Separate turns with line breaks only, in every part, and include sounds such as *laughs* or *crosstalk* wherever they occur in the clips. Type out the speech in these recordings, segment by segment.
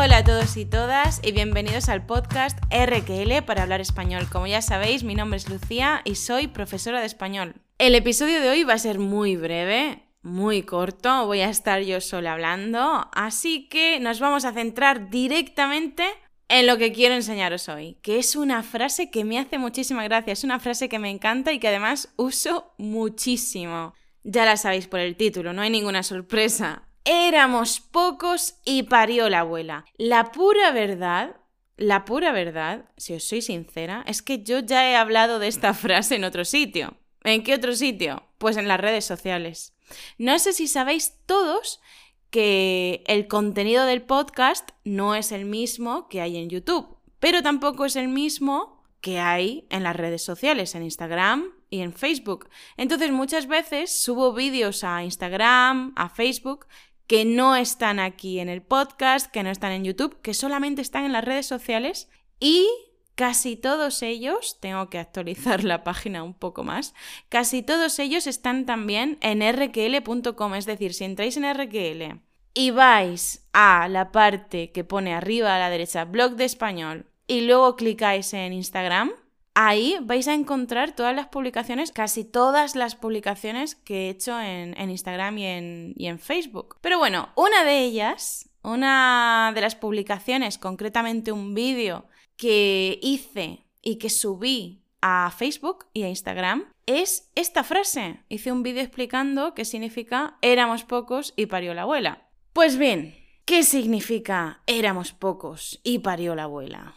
Hola a todos y todas y bienvenidos al podcast RQL para hablar español. Como ya sabéis, mi nombre es Lucía y soy profesora de español. El episodio de hoy va a ser muy breve, muy corto, voy a estar yo sola hablando, así que nos vamos a centrar directamente en lo que quiero enseñaros hoy, que es una frase que me hace muchísima gracia, es una frase que me encanta y que además uso muchísimo. Ya la sabéis por el título, no hay ninguna sorpresa. Éramos pocos y parió la abuela. La pura verdad, la pura verdad, si os soy sincera, es que yo ya he hablado de esta *laughs* frase en otro sitio. ¿En qué otro sitio? Pues en las redes sociales. No sé si sabéis todos que el contenido del podcast no es el mismo que hay en YouTube, pero tampoco es el mismo que hay en las redes sociales, en Instagram y en Facebook. Entonces muchas veces subo vídeos a Instagram, a Facebook, que no están aquí en el podcast, que no están en YouTube, que solamente están en las redes sociales y casi todos ellos, tengo que actualizar *laughs* la página un poco más, casi todos ellos están también en rql.com, es decir, si entráis en rql y vais a la parte que pone arriba a la derecha, blog de español, y luego clicáis en Instagram, ahí vais a encontrar todas las publicaciones, casi todas las publicaciones que he hecho en, Instagram y en, Facebook. Pero bueno, una de ellas, una de las publicaciones, concretamente un vídeo que hice y que subí a Facebook y a Instagram es esta frase. Hice un vídeo explicando qué significa éramos pocos y parió la abuela. Pues bien, ¿qué significa éramos pocos y parió la abuela?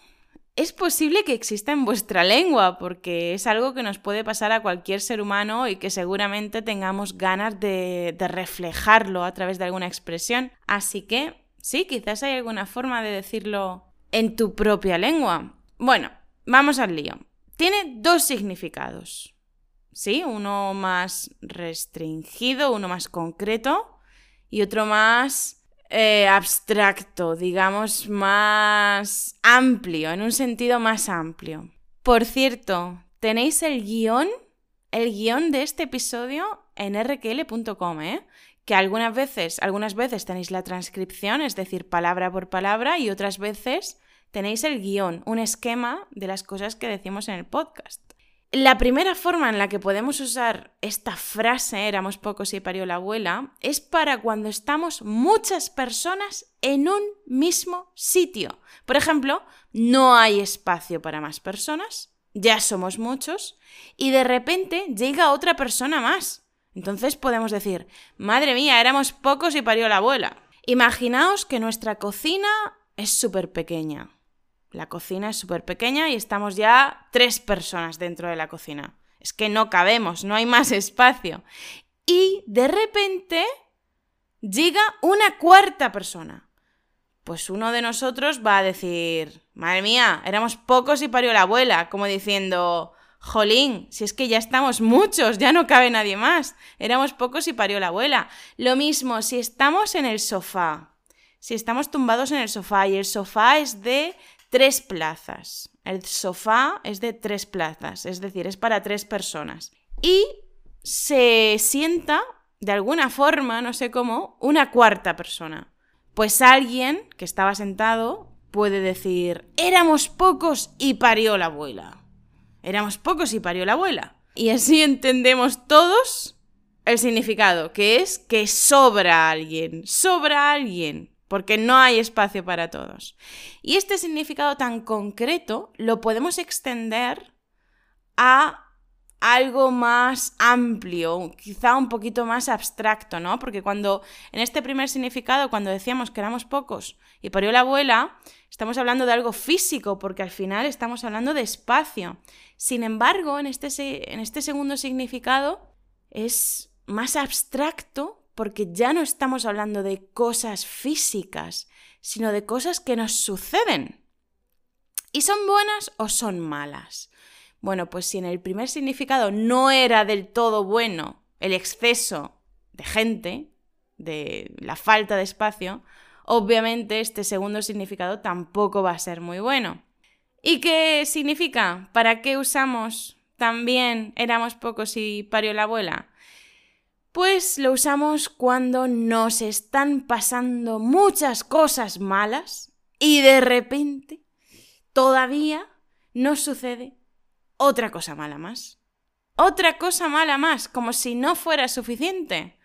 Es posible que exista en vuestra lengua, porque es algo que nos puede pasar a cualquier ser humano y que seguramente tengamos ganas de, de reflejarlo a través de alguna expresión. Así que, sí, quizás hay alguna forma de decirlo en tu propia lengua. Bueno, vamos al lío. Tiene dos significados. Sí, uno más restringido, uno más concreto y otro más eh, abstracto, digamos, más amplio, en un sentido más amplio. Por cierto, tenéis el guion, el guion de este episodio en rql.com, ¿eh? que algunas veces, algunas veces tenéis la transcripción, es decir, palabra por palabra, y otras veces tenéis el guion, un esquema de las cosas que decimos en el podcast. La primera forma en la que podemos usar esta frase, éramos pocos y parió la abuela, es para cuando estamos muchas personas en un mismo sitio. Por ejemplo, no hay espacio para más personas, ya somos muchos, y de repente llega otra persona más. Entonces podemos decir, madre mía, éramos pocos y parió la abuela. Imaginaos que nuestra cocina es súper pequeña. La cocina es súper pequeña y estamos ya tres personas dentro de la cocina. Es que no cabemos, no hay más espacio. Y de repente llega una cuarta persona. Pues uno de nosotros va a decir, madre mía, éramos pocos y parió la abuela, como diciendo, Jolín, si es que ya estamos muchos, ya no cabe nadie más. Éramos pocos y parió la abuela. Lo mismo, si estamos en el sofá, si estamos tumbados en el sofá y el sofá es de tres plazas. El sofá es de tres plazas, es decir, es para tres personas. Y se sienta, de alguna forma, no sé cómo, una cuarta persona. Pues alguien que estaba sentado puede decir, éramos pocos y parió la abuela. Éramos pocos y parió la abuela. Y así entendemos todos el significado, que es que sobra alguien, sobra alguien, porque no hay espacio para todos. Y este significado tan concreto lo podemos extender a algo más amplio, quizá un poquito más abstracto, ¿no? Porque cuando en este primer significado, cuando decíamos que éramos pocos y parió la abuela, estamos hablando de algo físico, porque al final estamos hablando de espacio. Sin embargo, en este, en este segundo significado es más abstracto porque ya no estamos hablando de cosas físicas, sino de cosas que nos suceden. ¿Y son buenas o son malas? Bueno, pues si en el primer significado no era del todo bueno el exceso de gente, de la falta de espacio, obviamente este segundo significado tampoco va a ser muy bueno. ¿Y qué significa? ¿Para qué usamos también éramos pocos y parió la abuela? Pues lo usamos cuando nos están pasando muchas cosas malas Y de repente, todavía nos sucede otra cosa mala más. Otra cosa mala más, como si no fuera suficiente.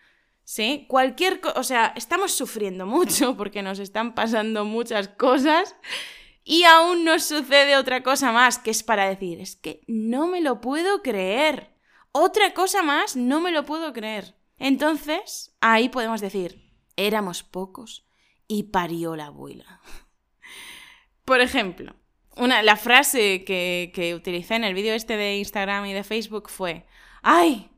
¿Sí? Cualquier cosa, o sea, estamos sufriendo mucho *laughs* porque nos están pasando muchas cosas y aún nos sucede otra cosa más, que es para decir, es que no me lo puedo creer. Otra cosa más, no me lo puedo creer. Entonces, ahí podemos decir, éramos pocos y parió la abuela. *laughs* Por ejemplo, una, la frase que, que utilicé en el vídeo este de Instagram y de Facebook fue, ¡ay!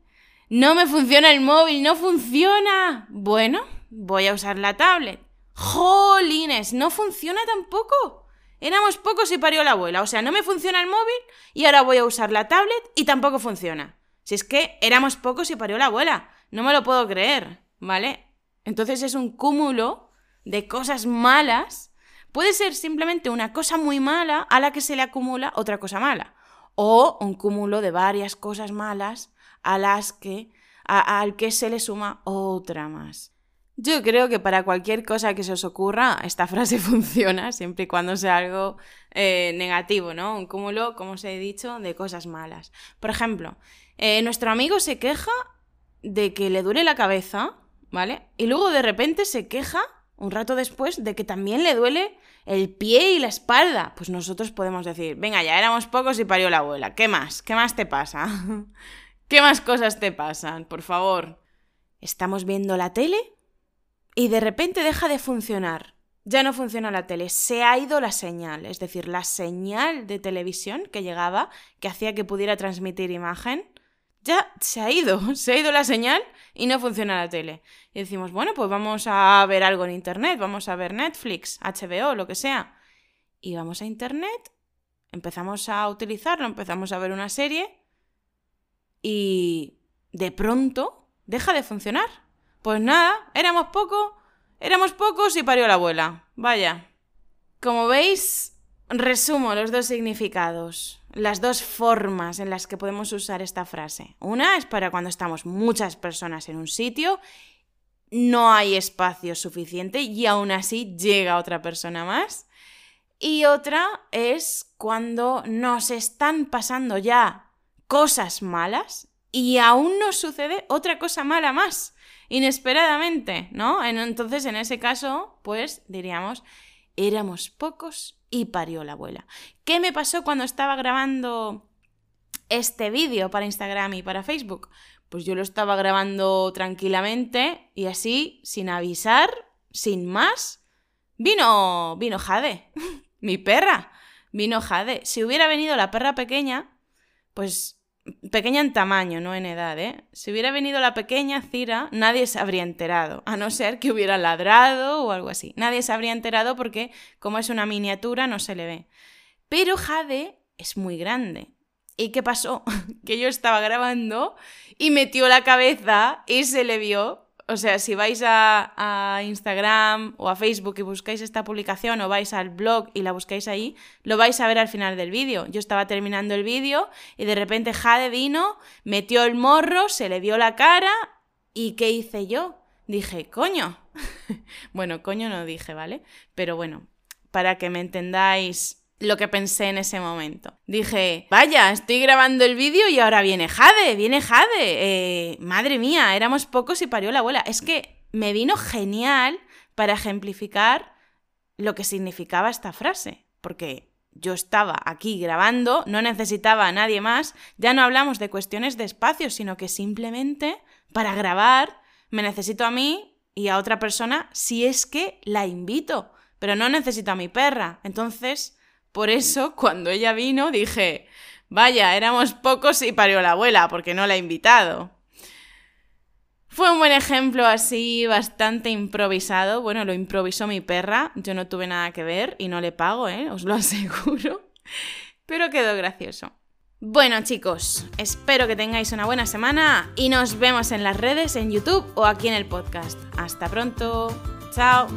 No me funciona el móvil, no funciona. Bueno, voy a usar la tablet. ¡Jolines! ¿No funciona tampoco? Éramos pocos y parió la abuela. O sea, no me funciona el móvil y ahora voy a usar la tablet y tampoco funciona. Si es que éramos pocos y parió la abuela. No me lo puedo creer, ¿vale? Entonces es un cúmulo de cosas malas. Puede ser simplemente una cosa muy mala a la que se le acumula otra cosa mala. O un cúmulo de varias cosas malas a las que al que se le suma otra más. Yo creo que para cualquier cosa que se os ocurra, esta *laughs* frase funciona, siempre y cuando sea algo eh, negativo, ¿no? Un cúmulo, como os he dicho, de cosas malas. Por ejemplo, eh, nuestro amigo se queja de que le duele la cabeza, ¿vale? Y luego de repente se queja, un rato después, de que también le duele el pie y la espalda. Pues nosotros podemos decir, venga, ya éramos pocos y parió la abuela. ¿Qué más? ¿Qué más te pasa? *laughs* ¿Qué más cosas te pasan? Por favor. ¿Estamos viendo la tele? y de repente deja de funcionar. Ya no funciona la tele, se ha ido la señal, es decir, la señal de televisión que llegaba, que hacía que pudiera transmitir imagen, ya se ha ido, *laughs* se ha ido la señal y no funciona la tele. Y decimos, bueno, pues vamos a ver algo en Internet, vamos a ver Netflix, HBO, lo que sea. Y vamos a Internet, empezamos a utilizarlo, empezamos a ver una serie y de pronto deja de funcionar. Pues nada, éramos pocos, éramos pocos y parió la abuela. Vaya. Como veis, resumo los dos significados, las dos formas en las que podemos usar esta frase. Una es para cuando estamos muchas personas en un sitio, no hay espacio suficiente y aún así llega otra persona más. Y otra es cuando nos están pasando ya cosas malas y aún nos sucede otra cosa mala más inesperadamente, ¿no? Entonces, en ese caso, pues diríamos, éramos pocos y parió la abuela. ¿Qué me pasó cuando estaba grabando este vídeo para Instagram y para Facebook? Pues yo lo estaba grabando tranquilamente y así, sin avisar, sin más, vino, vino Jade, *laughs* mi perra, vino Jade. Si hubiera venido la perra pequeña, pues pequeña en tamaño, no en edad, ¿eh? Si hubiera venido la pequeña Cira, nadie se habría enterado, a no ser que hubiera ladrado o algo así. Nadie se habría enterado porque, como es una miniatura, no se le ve. Pero Jade es muy grande. ¿Y qué pasó? *laughs* que yo estaba grabando y metió la cabeza y se le vio o sea, si vais a, Instagram o a Facebook y buscáis esta publicación o vais al blog y la buscáis ahí, lo vais a ver al final del vídeo. Yo estaba terminando el vídeo y de repente Jade vino, metió el morro, se le vio la cara y ¿qué hice yo? Dije, coño. *laughs* bueno, coño no dije, ¿vale? Pero bueno, para que me entendáis lo que pensé en ese momento. Dije, vaya, estoy grabando el vídeo y ahora viene Jade, viene Jade. Eh, madre mía, éramos pocos y parió la abuela. Es que me vino genial para ejemplificar lo que significaba esta frase, porque yo estaba aquí grabando, no necesitaba a nadie más, ya no hablamos de cuestiones de espacio, sino que simplemente para grabar me necesito a mí y a otra persona si es que la invito, pero no necesito a mi perra. Entonces, por eso, cuando ella vino, dije, vaya, éramos pocos y parió la abuela, porque no la he invitado. Fue un buen ejemplo así, bastante improvisado. Bueno, lo improvisó mi perra, yo no tuve nada que ver y no le pago, ¿eh? os lo *laughs* aseguro. Pero quedó gracioso. Bueno chicos, espero que tengáis una buena semana y nos vemos en las redes, en YouTube o aquí en el podcast. Hasta pronto. Chao.